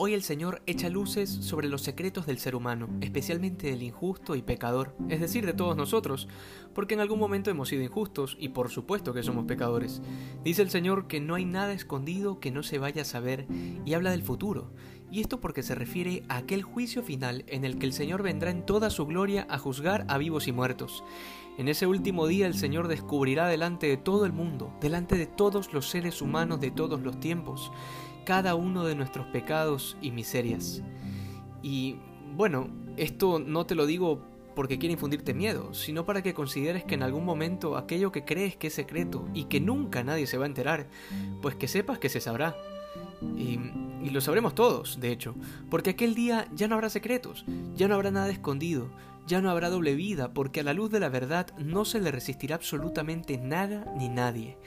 Hoy el Señor echa luces sobre los secretos del ser humano, especialmente del injusto y pecador, es decir, de todos nosotros, porque en algún momento hemos sido injustos y por supuesto que somos pecadores. Dice el Señor que no hay nada escondido que no se vaya a saber y habla del futuro, y esto porque se refiere a aquel juicio final en el que el Señor vendrá en toda su gloria a juzgar a vivos y muertos. En ese último día el Señor descubrirá delante de todo el mundo, delante de todos los seres humanos de todos los tiempos, cada uno de nuestros pecados y miserias. Y bueno, esto no te lo digo porque quiero infundirte miedo, sino para que consideres que en algún momento aquello que crees que es secreto y que nunca nadie se va a enterar, pues que sepas que se sabrá. Y, y, lo sabremos todos, de hecho, porque aquel día ya no habrá secretos, ya no habrá nada escondido, ya no habrá doble vida, porque a la luz de la verdad no se le resistirá absolutamente nada ni nadie.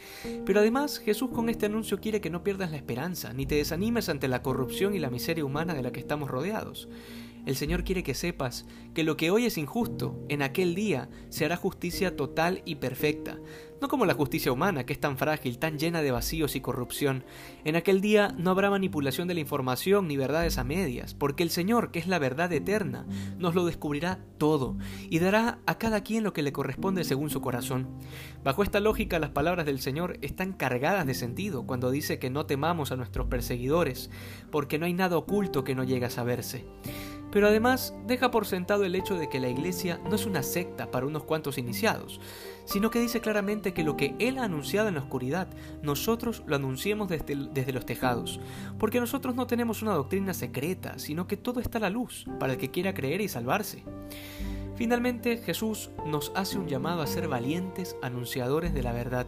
Pero además Jesús con este anuncio quiere que no pierdas la esperanza, ni te desanimes ante la corrupción y la miseria humana de la que estamos rodeados. El Señor quiere que sepas que lo que hoy es injusto, en aquel día se hará justicia total y perfecta, no como la justicia humana, que es tan frágil, tan llena de vacíos y corrupción. En aquel día no habrá manipulación de la información ni verdades a medias, porque el Señor, que es la verdad eterna, nos lo descubrirá todo y dará a cada quien lo que le corresponde según su corazón. Bajo esta lógica, las palabras del Señor están cargadas de sentido cuando dice que no temamos a nuestros perseguidores, porque no hay nada oculto que no llegue a saberse. Pero además deja por sentado el hecho de que la Iglesia no es una secta para unos cuantos iniciados, sino que dice claramente que lo que Él ha anunciado en la oscuridad, nosotros lo anunciemos desde, desde, los tejados, porque nosotros no tenemos una doctrina secreta, sino que todo está a la luz para el que quiera creer y salvarse. Finalmente, Jesús nos hace un llamado a ser valientes anunciadores de la verdad,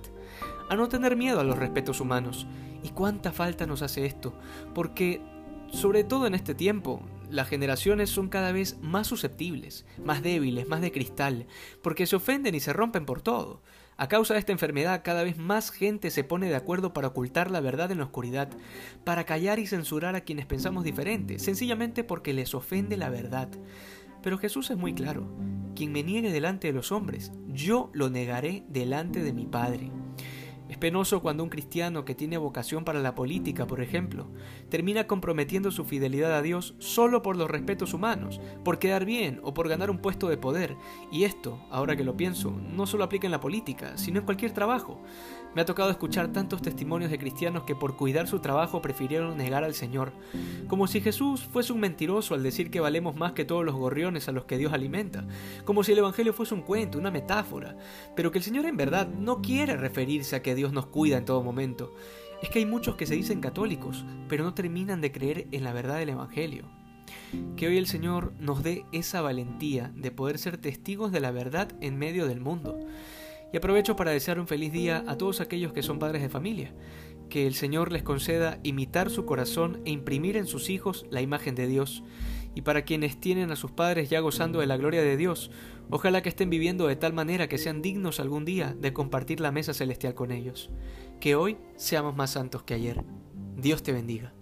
a no tener miedo a los respetos humanos. ¿Y cuánta falta nos hace esto? Porque, sobre todo en este tiempo, las generaciones son cada vez más susceptibles, más débiles, más de cristal, porque se ofenden y se rompen por todo. A causa de esta enfermedad, cada vez más gente se pone de acuerdo para ocultar la verdad en la oscuridad, para callar y censurar a quienes pensamos diferente, sencillamente porque les ofende la verdad. Pero Jesús es muy claro, quien me niegue delante de los hombres, yo lo negaré delante de mi Padre. Es penoso cuando un cristiano que tiene vocación para la política, por ejemplo, termina comprometiendo su fidelidad a Dios solo por los respetos humanos, por quedar bien o por ganar un puesto de poder. Y esto, ahora que lo pienso, no solo aplica en la política, sino en cualquier trabajo. Me ha tocado escuchar tantos testimonios de cristianos que por cuidar su trabajo prefirieron negar al Señor, como si Jesús fuese un mentiroso al decir que valemos más que todos los gorriones a los que Dios alimenta, como si el Evangelio fuese un cuento, una metáfora, pero que el Señor en verdad no quiere referirse a que Dios nos cuida en todo momento. Es que hay muchos que se dicen católicos, pero no terminan de creer en la verdad del Evangelio. Que hoy el Señor nos dé esa valentía de poder ser testigos de la verdad en medio del mundo y aprovecho para desear un feliz día a todos aquellos que son padres de familia. Que el Señor les conceda imitar su corazón e imprimir en sus hijos la imagen de Dios. Y para quienes tienen a sus padres ya gozando de la gloria de Dios, ojalá que estén viviendo de tal manera que sean dignos algún día de compartir la mesa celestial con ellos. Que hoy seamos más santos que ayer. Dios te bendiga.